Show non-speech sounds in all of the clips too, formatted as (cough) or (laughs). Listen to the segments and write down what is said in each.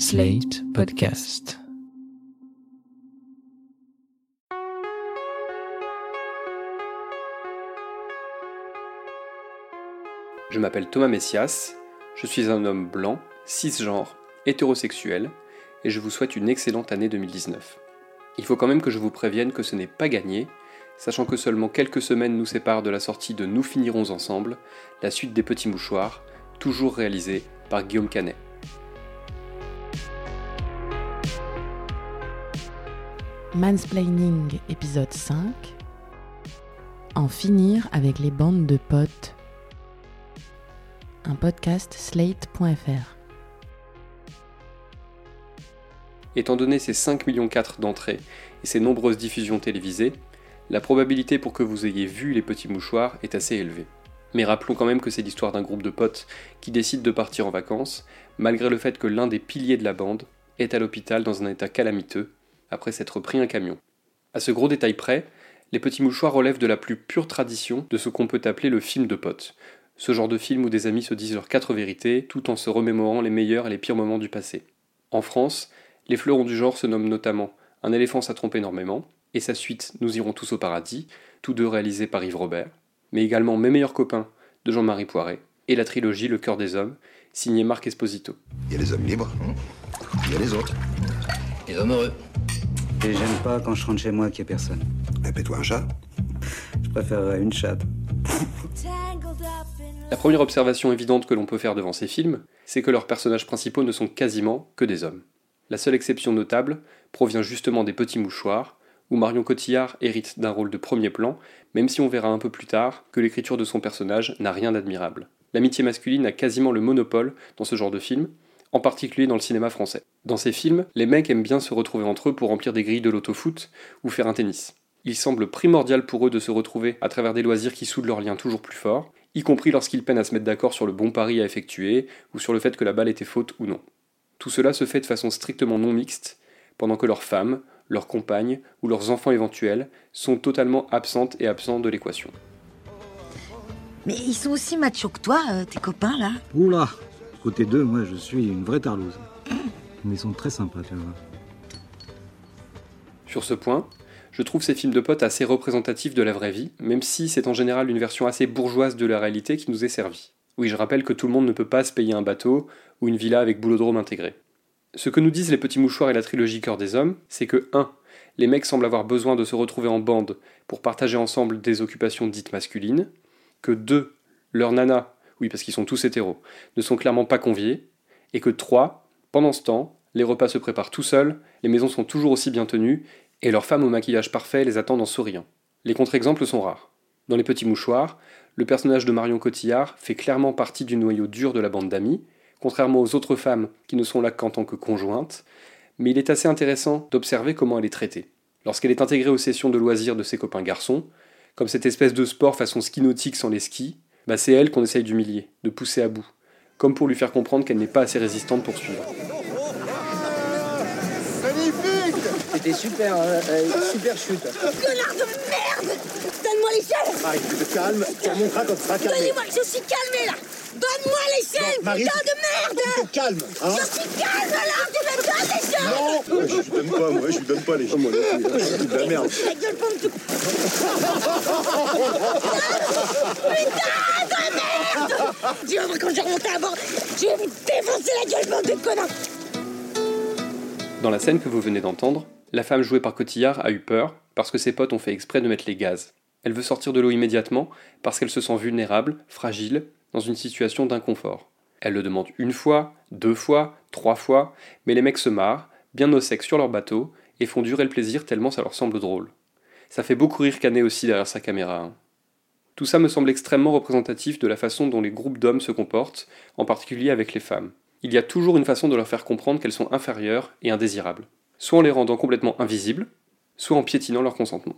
Slate Podcast. Je m'appelle Thomas Messias, je suis un homme blanc, cisgenre, hétérosexuel, et je vous souhaite une excellente année 2019. Il faut quand même que je vous prévienne que ce n'est pas gagné, sachant que seulement quelques semaines nous séparent de la sortie de Nous finirons ensemble, la suite des petits mouchoirs, toujours réalisée par Guillaume Canet. Mansplaining épisode 5 En finir avec les bandes de potes. Un podcast slate.fr. Étant donné ces 5 millions d'entrées et ses nombreuses diffusions télévisées, la probabilité pour que vous ayez vu les petits mouchoirs est assez élevée. Mais rappelons quand même que c'est l'histoire d'un groupe de potes qui décident de partir en vacances, malgré le fait que l'un des piliers de la bande est à l'hôpital dans un état calamiteux après s'être pris un camion. À ce gros détail près, les petits mouchoirs relèvent de la plus pure tradition de ce qu'on peut appeler le film de potes. Ce genre de film où des amis se disent leurs quatre vérités tout en se remémorant les meilleurs et les pires moments du passé. En France, les fleurons du genre se nomment notamment Un éléphant ça trompe énormément, et sa suite Nous irons tous au paradis, tous deux réalisés par Yves Robert, mais également Mes meilleurs copains de Jean-Marie Poiret, et la trilogie Le cœur des hommes, signée Marc Esposito. Il y a les hommes libres, hein? il y a les autres. Les hommes heureux. Et j'aime pas quand je rentre chez moi qu'il n'y a personne. Répète-toi un chat. Je préférerais une chatte. La première observation évidente que l'on peut faire devant ces films, c'est que leurs personnages principaux ne sont quasiment que des hommes. La seule exception notable provient justement des petits mouchoirs, où Marion Cotillard hérite d'un rôle de premier plan, même si on verra un peu plus tard que l'écriture de son personnage n'a rien d'admirable. L'amitié masculine a quasiment le monopole dans ce genre de film, en particulier dans le cinéma français. Dans ces films, les mecs aiment bien se retrouver entre eux pour remplir des grilles de l'autofoot ou faire un tennis. Il semble primordial pour eux de se retrouver à travers des loisirs qui soudent leurs liens toujours plus forts, y compris lorsqu'ils peinent à se mettre d'accord sur le bon pari à effectuer ou sur le fait que la balle était faute ou non. Tout cela se fait de façon strictement non mixte, pendant que leurs femmes, leurs compagnes ou leurs enfants éventuels sont totalement absentes et absents de l'équation. Mais ils sont aussi machos que toi, euh, tes copains, là Oula Côté 2, moi je suis une vraie tarlouse. Mais ils sont très sympas, tu vois. Sur ce point, je trouve ces films de potes assez représentatifs de la vraie vie, même si c'est en général une version assez bourgeoise de la réalité qui nous est servie. Oui, je rappelle que tout le monde ne peut pas se payer un bateau ou une villa avec boulodrome intégré. Ce que nous disent les petits mouchoirs et la trilogie Cœur des Hommes, c'est que 1. Les mecs semblent avoir besoin de se retrouver en bande pour partager ensemble des occupations dites masculines, que 2. Leurs nanas, oui parce qu'ils sont tous hétéros, ne sont clairement pas conviés, et que 3. Pendant ce temps, les repas se préparent tout seuls, les maisons sont toujours aussi bien tenues, et leurs femmes au maquillage parfait les attendent en souriant. Les contre-exemples sont rares. Dans les petits mouchoirs, le personnage de Marion Cotillard fait clairement partie du noyau dur de la bande d'amis, contrairement aux autres femmes qui ne sont là qu'en tant que conjointes, mais il est assez intéressant d'observer comment elle est traitée. Lorsqu'elle est intégrée aux sessions de loisirs de ses copains garçons, comme cette espèce de sport façon ski nautique sans les skis, bah c'est elle qu'on essaye d'humilier, de pousser à bout, comme pour lui faire comprendre qu'elle n'est pas assez résistante pour suivre. C'était super, euh, euh, super chute. Connard de merde. Donne-moi l'échelle Marie, tu te calmes, tu remonteras quand tu seras calmé. Donnez-moi, je suis calmé là. Donne-moi l'échelle, putain de Tu merde te calmes, hein. Je suis calme là, tu me donnes l'échelle Non. Je lui donne pas, moi, je lui donne pas les gens, moi. C'est de la merde. La gueule tout. Putain de merde. Tu voir quand je vais remonter à bord, je vais vous défoncer la gueule pompe de connard Dans la scène que vous venez d'entendre, la femme jouée par Cotillard a eu peur parce que ses potes ont fait exprès de mettre les gaz. Elle veut sortir de l'eau immédiatement parce qu'elle se sent vulnérable, fragile, dans une situation d'inconfort. Elle le demande une fois, deux fois, trois fois, mais les mecs se marrent, bien au sec sur leur bateau, et font durer le plaisir tellement ça leur semble drôle. Ça fait beaucoup rire Canet aussi derrière sa caméra. hein. Tout ça me semble extrêmement représentatif de la façon dont les groupes d'hommes se comportent, en particulier avec les femmes. Il y a toujours une façon de leur faire comprendre qu'elles sont inférieures et indésirables, soit en les rendant complètement invisibles, soit en piétinant leur consentement.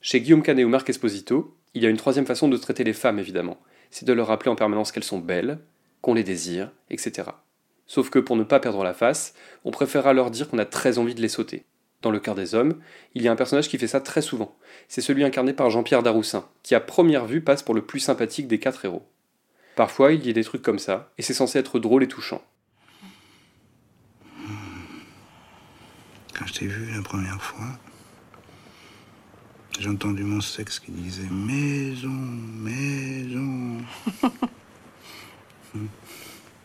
Chez Guillaume Canet ou Marc Esposito, il y a une troisième façon de traiter les femmes évidemment, c'est de leur rappeler en permanence qu'elles sont belles, qu'on les désire, etc. Sauf que pour ne pas perdre la face, on préférera leur dire qu'on a très envie de les sauter. Dans le cœur des hommes, il y a un personnage qui fait ça très souvent. C'est celui incarné par Jean-Pierre Daroussin, qui à première vue passe pour le plus sympathique des quatre héros. Parfois, il y a des trucs comme ça, et c'est censé être drôle et touchant. Quand je t'ai vu la première fois, j'ai entendu mon sexe qui disait maison, maison.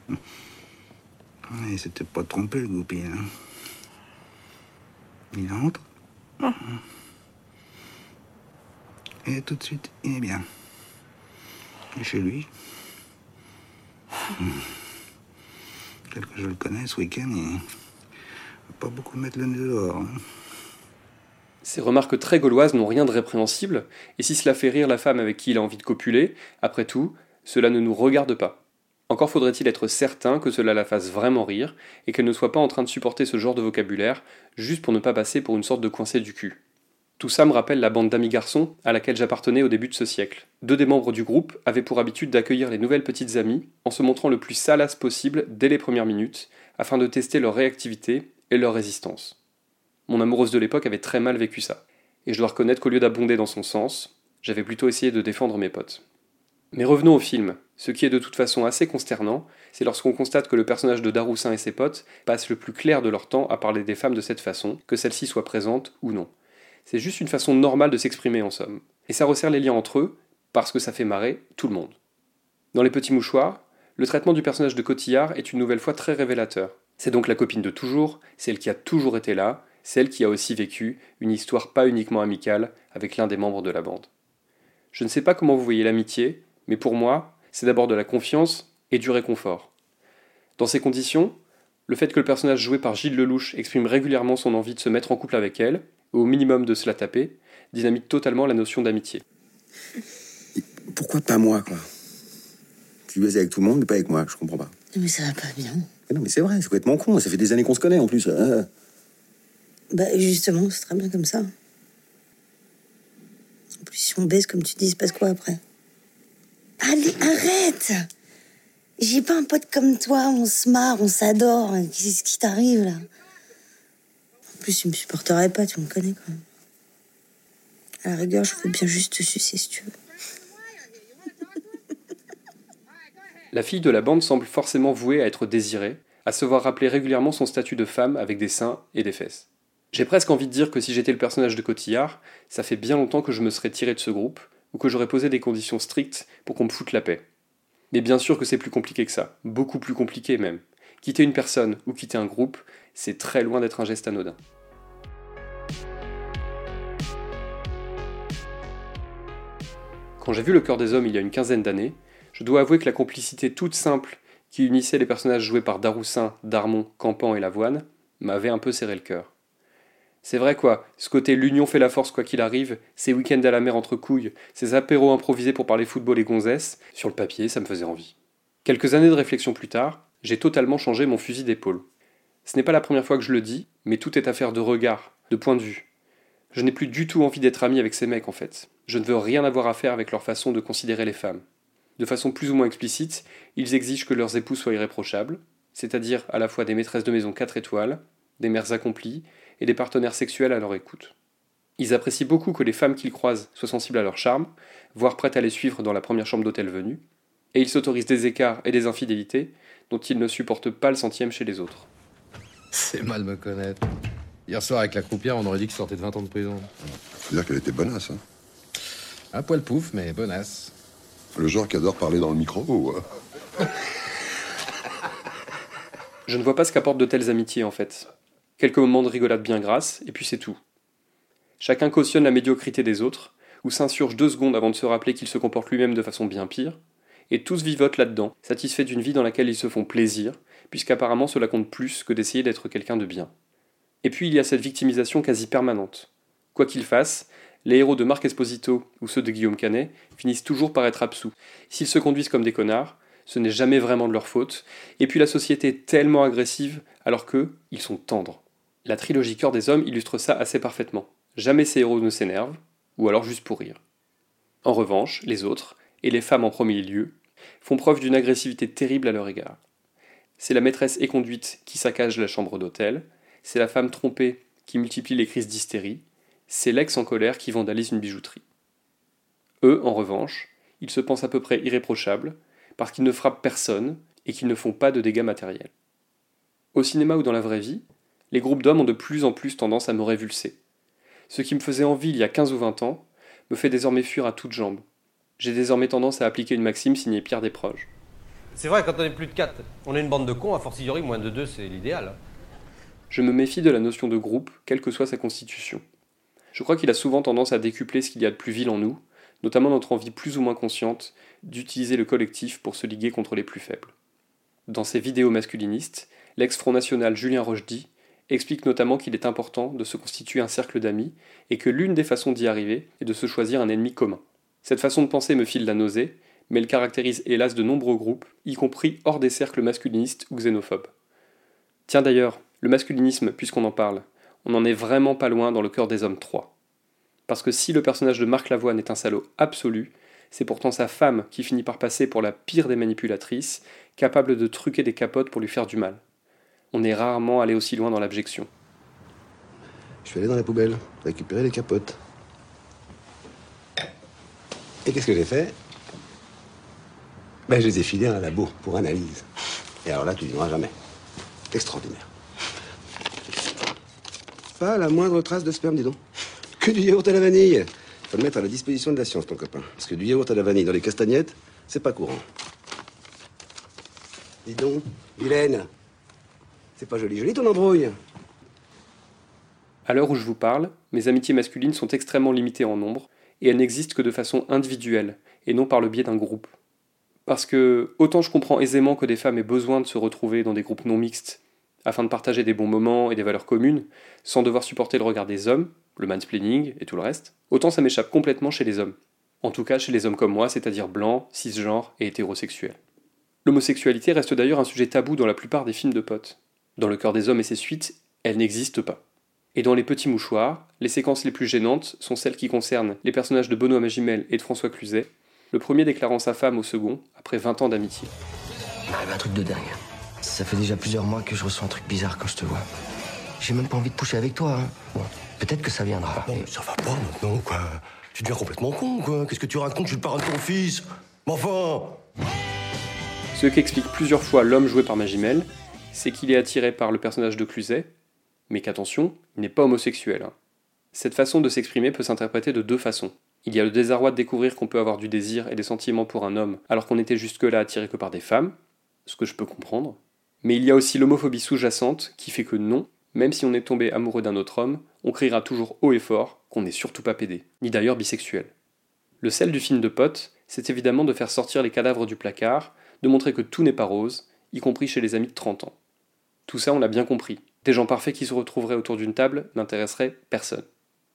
(laughs) Et c'était pas trompé le goupil. Hein. Il entre. Et tout de suite, il est bien. Et chez lui. Tel que je le connais, ce week-end, il va pas beaucoup mettre le nez dehors. hein. Ces remarques très gauloises n'ont rien de répréhensible, et si cela fait rire la femme avec qui il a envie de copuler, après tout, cela ne nous regarde pas. Encore faudrait-il être certain que cela la fasse vraiment rire, et qu'elle ne soit pas en train de supporter ce genre de vocabulaire, juste pour ne pas passer pour une sorte de coincé du cul. Tout ça me rappelle la bande d'amis garçons à laquelle j'appartenais au début de ce siècle. Deux des membres du groupe avaient pour habitude d'accueillir les nouvelles petites amies en se montrant le plus salace possible dès les premières minutes, afin de tester leur réactivité et leur résistance. Mon amoureuse de l'époque avait très mal vécu ça, et je dois reconnaître qu'au lieu d'abonder dans son sens, j'avais plutôt essayé de défendre mes potes. Mais revenons au film. Ce qui est de toute façon assez consternant, c'est lorsqu'on constate que le personnage de Daroussin et ses potes passent le plus clair de leur temps à parler des femmes de cette façon, que celles-ci soient présentes ou non. C'est juste une façon normale de s'exprimer en somme. Et ça resserre les liens entre eux, parce que ça fait marrer tout le monde. Dans Les Petits Mouchoirs, le traitement du personnage de Cotillard est une nouvelle fois très révélateur. C'est donc la copine de toujours, celle qui a toujours été là, celle qui a aussi vécu une histoire pas uniquement amicale avec l'un des membres de la bande. Je ne sais pas comment vous voyez l'amitié, mais pour moi, c'est d'abord de la confiance et du réconfort. Dans ces conditions, le fait que le personnage joué par Gilles Lelouch exprime régulièrement son envie de se mettre en couple avec elle, au minimum de se la taper, dynamite totalement la notion d'amitié. Pourquoi pas moi, quoi? Tu baises avec tout le monde, mais pas avec moi, je comprends pas. Mais ça va pas bien. Mais non, mais c'est vrai, c'est complètement con. Ça fait des années qu'on se connaît en plus. Ah. Bah justement, c'est très bien comme ça. En plus, si on baisse comme tu dis, il se passe quoi après? Allez, arrête J'ai pas un pote comme toi, on se marre, on s'adore. Qu'est-ce qui t'arrive là? Plus, tu me supporterais pas, tu me connais quand même. À la rigueur, je veux bien juste te sucer si tu veux. La fille de la bande semble forcément vouée à être désirée, à se voir rappeler régulièrement son statut de femme avec des seins et des fesses. J'ai presque envie de dire que si j'étais le personnage de Cotillard, ça fait bien longtemps que je me serais tiré de ce groupe, ou que j'aurais posé des conditions strictes pour qu'on me foute la paix. Mais bien sûr que c'est plus compliqué que ça, beaucoup plus compliqué même. Quitter une personne ou quitter un groupe, c'est très loin d'être un geste anodin. Quand j'ai vu Le cœur des hommes il y a une quinzaine d'années, je dois avouer que la complicité toute simple qui unissait les personnages joués par Daroussin, Darmon, Campan et Lavoine m'avait un peu serré le cœur. C'est vrai quoi, ce côté l'union fait la force quoi qu'il arrive, ces week-ends à la mer entre couilles, ces apéros improvisés pour parler football et gonzesse, sur le papier ça me faisait envie. Quelques années de réflexion plus tard, j'ai totalement changé mon fusil d'épaule. Ce n'est pas la première fois que je le dis, mais tout est affaire de regard, de point de vue. Je n'ai plus du tout envie d'être ami avec ces mecs en fait. Je ne veux rien avoir à faire avec leur façon de considérer les femmes. De façon plus ou moins explicite, ils exigent que leurs époux soient irréprochables, c'est-à-dire à la fois des maîtresses de maison 4 étoiles, des mères accomplies et des partenaires sexuels à leur écoute. Ils apprécient beaucoup que les femmes qu'ils croisent soient sensibles à leur charme, voire prêtes à les suivre dans la première chambre d'hôtel venue, et ils s'autorisent des écarts et des infidélités dont ils ne supportent pas le centième chez les autres. C'est mal me connaître. Hier soir, avec la croupière, on aurait dit qu'il sortait de 20 ans de prison. C'est-à-dire qu'elle était bonasse, hein Un poil pouf, mais bonasse. Le genre qui adore parler dans le micro, ou, euh, Je ne vois pas ce qu'apportent de telles amitiés en fait. Quelques moments de rigolade bien grasses, et puis c'est tout. Chacun cautionne la médiocrité des autres, ou s'insurge deux secondes avant de se rappeler qu'il se comporte lui-même de façon bien pire, et tous vivotent là-dedans, satisfaits d'une vie dans laquelle ils se font plaisir, puisqu'apparemment cela compte plus que d'essayer d'être quelqu'un de bien. Et puis il y a cette victimisation quasi permanente. Quoi qu'ils fassent, les héros de Marc Esposito ou ceux de Guillaume Canet finissent toujours par être absous. S'ils se conduisent comme des connards, ce n'est jamais vraiment de leur faute, et puis la société est tellement agressive alors qu'eux, ils sont tendres. La trilogie Cœur des Hommes illustre ça assez parfaitement. Jamais ces héros ne s'énervent, ou alors juste pour rire. En revanche, les autres, et les femmes en premier lieu, font preuve d'une agressivité terrible à leur égard. C'est la maîtresse éconduite qui saccage la chambre d'hôtel, c'est la femme trompée qui multiplie les crises d'hystérie, c'est l'ex en colère qui vandalise une bijouterie. Eux, en revanche, ils se pensent à peu près irréprochables, parce qu'ils ne frappent personne et qu'ils ne font pas de dégâts matériels. Au cinéma ou dans la vraie vie, les groupes d'hommes ont de plus en plus tendance à me révulser. Ce qui me faisait envie il y a 15 ou 20 ans me fait désormais fuir à toutes jambes. J'ai désormais tendance à appliquer une maxime signée Pierre Desproges. C'est vrai, quand on est plus de 4, on est une bande de cons, a fortiori moins de 2, c'est l'idéal. Je me méfie de la notion de groupe, quelle que soit sa constitution. Je crois qu'il a souvent tendance à décupler ce qu'il y a de plus vil en nous, notamment notre envie plus ou moins consciente d'utiliser le collectif pour se liguer contre les plus faibles. Dans ses vidéos masculinistes, l'ex-Front National Julien Rochdy explique notamment qu'il est important de se constituer un cercle d'amis et que l'une des façons d'y arriver est de se choisir un ennemi commun. Cette façon de penser me file la nausée, mais elle caractérise hélas de nombreux groupes, y compris hors des cercles masculinistes ou xénophobes. Tiens d'ailleurs, le masculinisme, puisqu'on en parle, on n'en est vraiment pas loin dans le cœur des hommes 3. Parce que si le personnage de Marc Lavoine est un salaud absolu, c'est pourtant sa femme qui finit par passer pour la pire des manipulatrices, capable de truquer des capotes pour lui faire du mal. On est rarement allé aussi loin dans l'abjection. Je suis allé dans la poubelle, récupérer les capotes. Et qu'est-ce que j'ai fait? Ben, je les ai filés à un labo pour analyse. Et alors là, tu diras jamais. Extraordinaire. Pas la moindre trace de sperme, dis donc. Que du yaourt à la vanille. Faut le mettre à la disposition de la science, ton copain. Parce que du yaourt à la vanille dans les castagnettes, c'est pas courant. Dis donc, Hélène, c'est pas joli, joli ton embrouille. À l'heure où je vous parle, mes amitiés masculines sont extrêmement limitées en nombre, et elles n'existent que de façon individuelle, et non par le biais d'un groupe. Parce que, autant je comprends aisément que des femmes aient besoin de se retrouver dans des groupes non mixtes, afin de partager des bons moments et des valeurs communes, sans devoir supporter le regard des hommes, le mansplaining et tout le reste, autant ça m'échappe complètement chez les hommes. En tout cas chez les hommes comme moi, c'est-à-dire blancs, cisgenres et hétérosexuels. L'homosexualité reste d'ailleurs un sujet tabou dans la plupart des films de potes. Dans le cœur des hommes et ses suites, elle n'existe pas. Et dans Les Petits Mouchoirs, les séquences les plus gênantes sont celles qui concernent les personnages de Benoît Magimel et de François Cluzet, le premier déclarant sa femme au second après 20 ans d'amitié. Il m'arrive un truc de dingue. Ça fait déjà plusieurs mois que je ressens un truc bizarre quand je te vois. J'ai même pas envie de pousser avec toi. Hein. Bon, peut-être que ça viendra. Non, mais ça va pas maintenant, quoi. Tu deviens complètement con, quoi. Qu'est-ce que tu racontes? Je suis le parrain de ton fils. Mais enfin Ce qu'explique plusieurs fois l'homme joué par Magimel, c'est qu'il est attiré par le personnage de Cluzet, mais qu'attention, il n'est pas homosexuel. hein. Cette façon de s'exprimer peut s'interpréter de deux façons. Il y a le désarroi de découvrir qu'on peut avoir du désir et des sentiments pour un homme alors qu'on était jusque-là attiré que par des femmes, ce que je peux comprendre. Mais il y a aussi l'homophobie sous-jacente qui fait que non, même si on est tombé amoureux d'un autre homme, on criera toujours haut et fort qu'on n'est surtout pas pédé, ni d'ailleurs bisexuel. Le sel du film de potes, c'est évidemment de faire sortir les cadavres du placard, de montrer que tout n'est pas rose, y compris chez les amis de 30 ans. Tout ça, on l'a bien compris. Des gens parfaits qui se retrouveraient autour d'une table n'intéresseraient personne.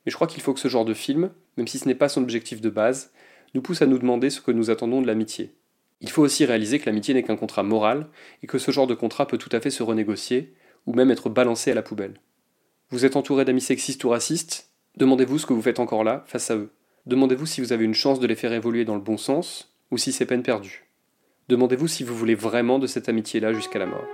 Mais je crois qu'il faut que ce genre de film, même si ce n'est pas son objectif de base, nous pousse à nous demander ce que nous attendons de l'amitié. Il faut aussi réaliser que l'amitié n'est qu'un contrat moral et que ce genre de contrat peut tout à fait se renégocier ou même être balancé à la poubelle. Vous êtes entouré d'amis sexistes ou racistes? Demandez-vous ce que vous faites encore là face à eux. Demandez-vous si vous avez une chance de les faire évoluer dans le bon sens ou si c'est peine perdue. Demandez-vous si vous voulez vraiment de cette amitié-là jusqu'à la mort.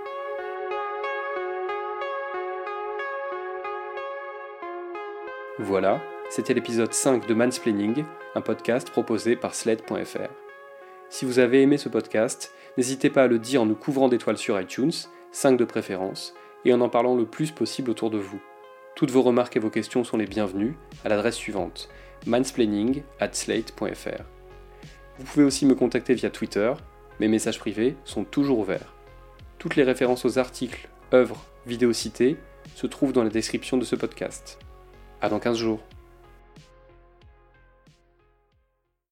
Voilà, c'était l'épisode 5 de Mansplaining, un podcast proposé par Sled.fr. Si vous avez aimé ce podcast, n'hésitez pas à le dire en nous couvrant d'étoiles sur iTunes, 5 de préférence, et en en parlant le plus possible autour de vous. Toutes vos remarques et vos questions sont les bienvenues à l'adresse suivante mansplaining at slate.fr. Vous pouvez aussi me contacter via Twitter, mes messages privés sont toujours ouverts. Toutes les références aux articles, œuvres, vidéos citées se trouvent dans la description de ce podcast. À dans 15 jours.